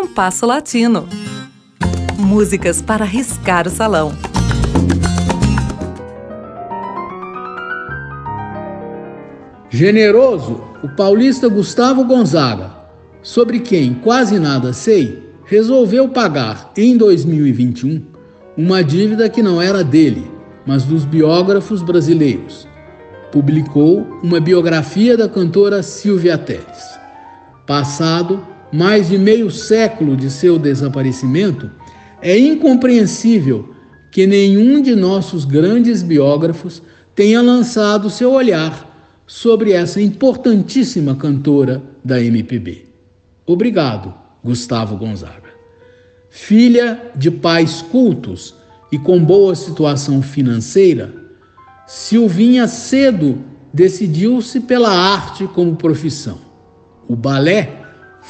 Compasso Latino. Músicas para riscar o salão. Generoso, o paulista Gustavo Gonzaga, sobre quem quase nada sei, resolveu pagar em 2021 uma dívida que não era dele, mas dos biógrafos brasileiros. Publicou uma biografia da cantora Silvia Teles. Passado mais de meio século de seu desaparecimento, é incompreensível que nenhum de nossos grandes biógrafos tenha lançado seu olhar sobre essa importantíssima cantora da MPB. Obrigado, Gustavo Gonzaga. Filha de pais cultos e com boa situação financeira, Silvinha cedo decidiu-se pela arte como profissão. O balé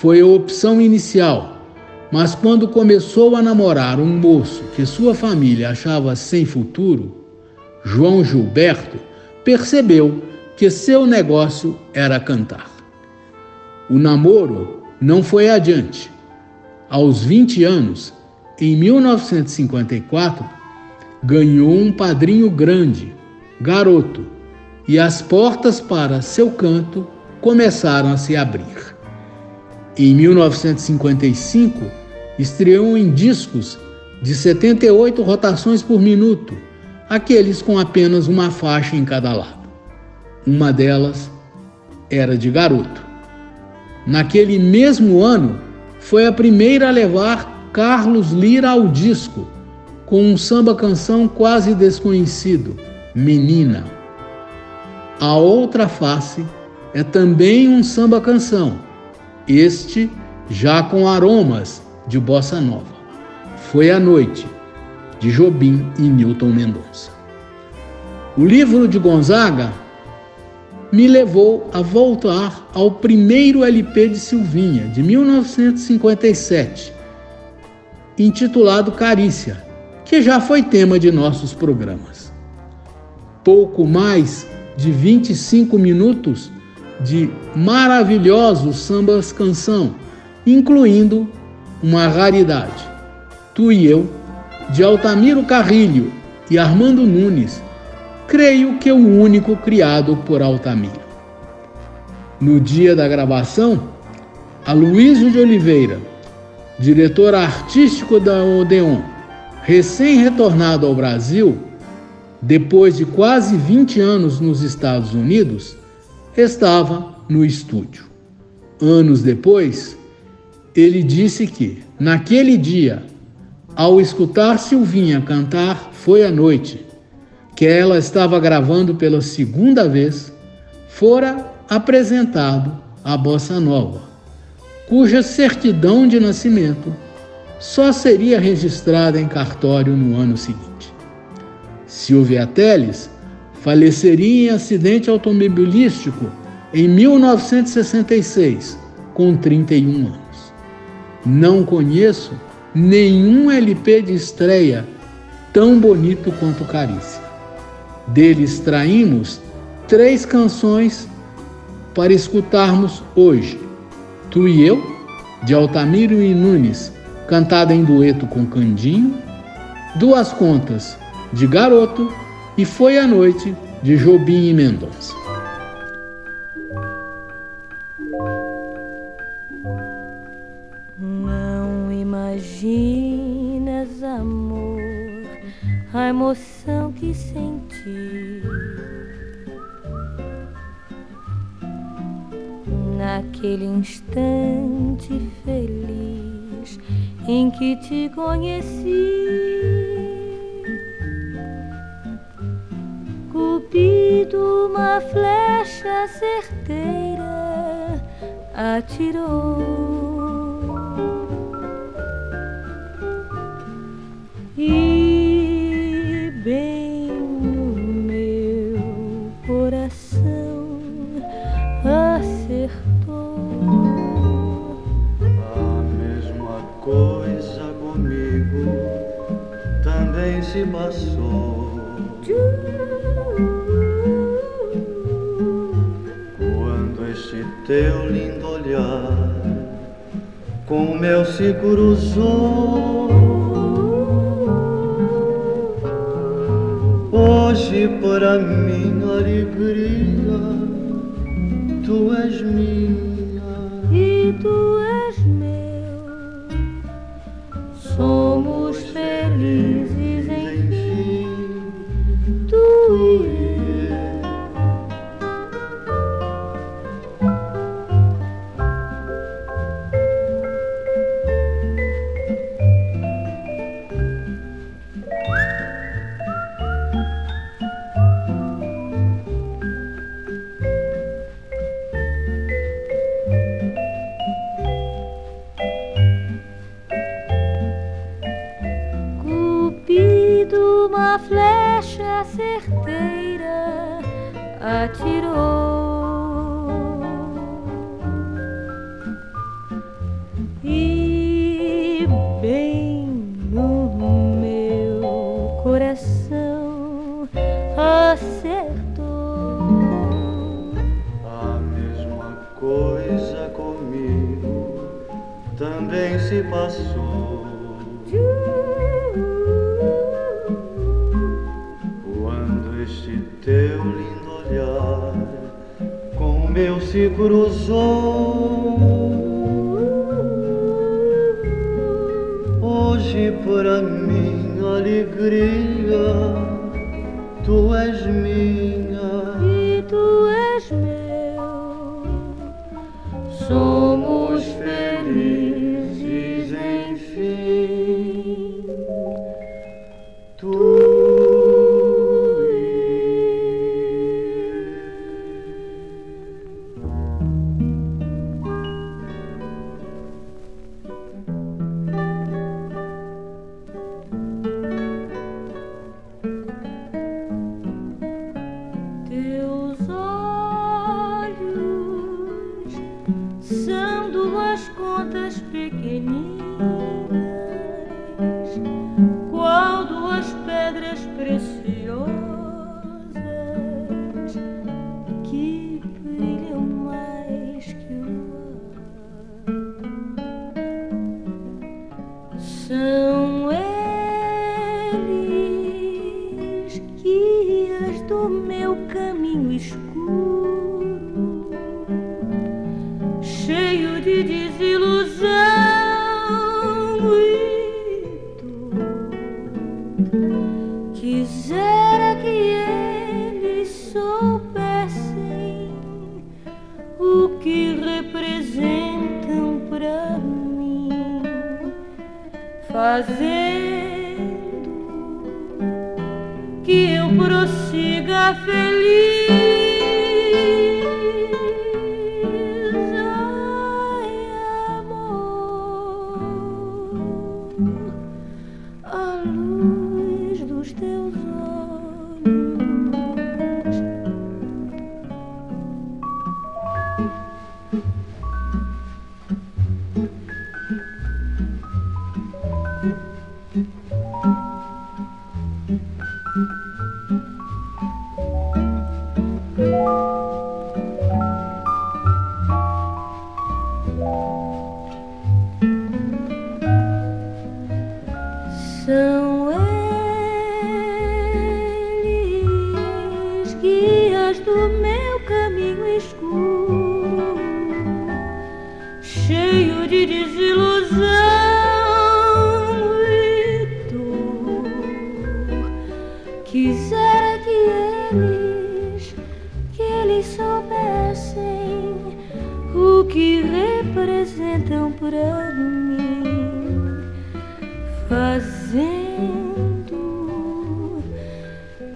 foi a opção inicial, mas quando começou a namorar um moço que sua família achava sem futuro, João Gilberto percebeu que seu negócio era cantar. O namoro não foi adiante. Aos 20 anos, em 1954, ganhou um padrinho grande, garoto, e as portas para seu canto começaram a se abrir. Em 1955, estreou em discos de 78 rotações por minuto, aqueles com apenas uma faixa em cada lado. Uma delas era de garoto. Naquele mesmo ano, foi a primeira a levar Carlos Lira ao disco, com um samba-canção quase desconhecido, Menina. A outra face é também um samba-canção este já com aromas de bossa nova. Foi a noite, de Jobim e Newton Mendonça. O livro de Gonzaga me levou a voltar ao primeiro LP de Silvinha, de 1957, intitulado Carícia, que já foi tema de nossos programas. Pouco mais de 25 minutos de maravilhosos sambas canção, incluindo uma raridade. Tu e eu, de Altamiro Carrilho e Armando Nunes, creio que o único criado por Altamiro. No dia da gravação, Aloysio de Oliveira, diretor artístico da Odeon, recém-retornado ao Brasil, depois de quase 20 anos nos Estados Unidos, estava no estúdio. Anos depois, ele disse que, naquele dia, ao escutar Silvinha cantar Foi a Noite, que ela estava gravando pela segunda vez, fora apresentado a Bossa Nova, cuja certidão de nascimento só seria registrada em cartório no ano seguinte. Silvia Teles faleceria em acidente automobilístico em 1966, com 31 anos. Não conheço nenhum LP de estreia tão bonito quanto Carícia. Dele extraímos três canções para escutarmos hoje: Tu e Eu, de Altamiro e Nunes, cantada em dueto com Candinho, Duas Contas, de Garoto e Foi a Noite, de Jobim e Mendonça. Não imaginas, amor, a emoção que senti. Naquele instante feliz em que te conheci. Cupido uma flecha certeira atirou lindo olhar com meu se cruzou. Hoje para minha alegria tu és minha uma flecha certeira atirou e bem no meu coração acertou. A mesma coisa comigo também se passou. Meu se cruzou. Hoje para minha alegria tu és minha. e tu és meu. Somos felizes, luar. Fazendo que eu prossiga feliz. Ai, amor, eles, que eles soubessem o que representam pra mim fazendo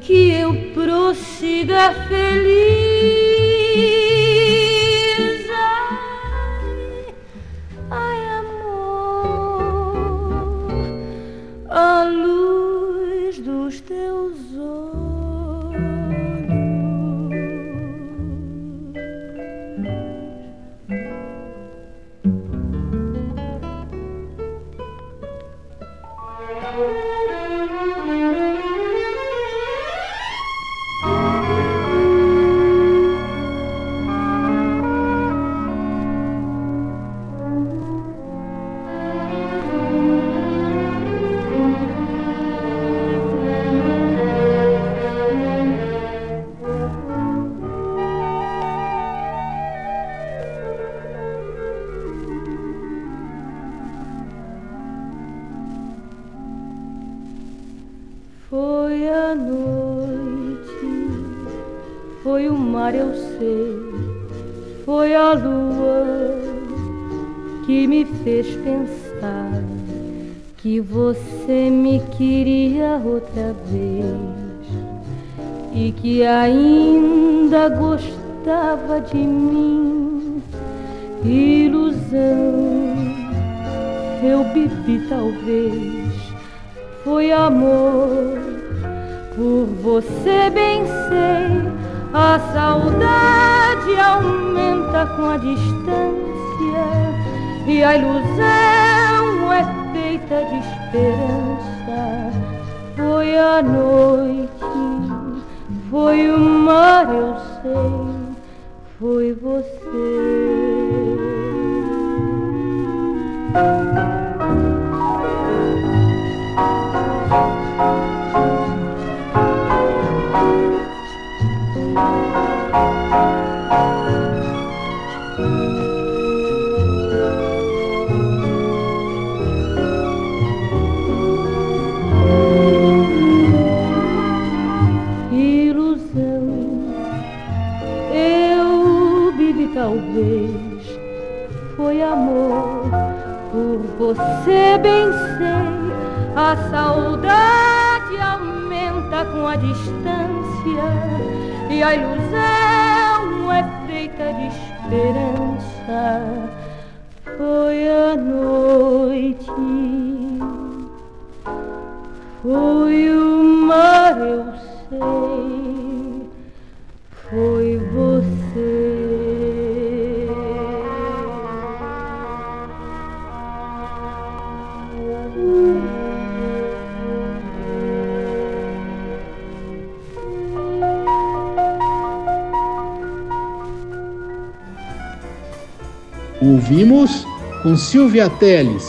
que eu prossiga feliz. Foi o mar, eu sei, foi a lua que me fez pensar que você me queria outra vez e que ainda gostava de mim. Ilusão, eu bebi talvez, foi amor, por você bem sei, a saudade aumenta com a distância e a ilusão é feita de esperança. Foi a noite, foi o mar, eu sei, foi você. Ilusão, eu bebi talvez, foi amor, por você bem sei, a saudade aumenta com a distância e a ilusão é feita de esperança. Foi a noite, foi o mar, eu sei, foi você. Ouvimos com Silvia Teles,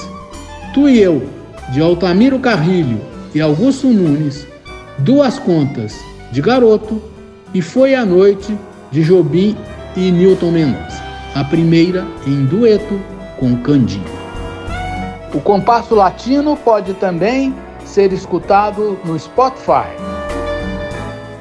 Tu e Eu, de Altamiro Carrilho e Augusto Nunes, Duas Contas, de Garoto, e Foi a Noite, de Jobim e Newton Mendonça. A primeira em dueto com Candinho. O compasso latino pode também ser escutado no Spotify.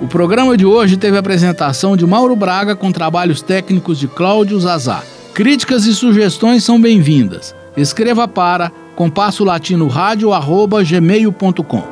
O programa de hoje teve a apresentação de Mauro Braga com trabalhos técnicos de Cláudio Zazá. Críticas e sugestões são bem-vindas. Escreva para compassolatinoradio@gmail.com.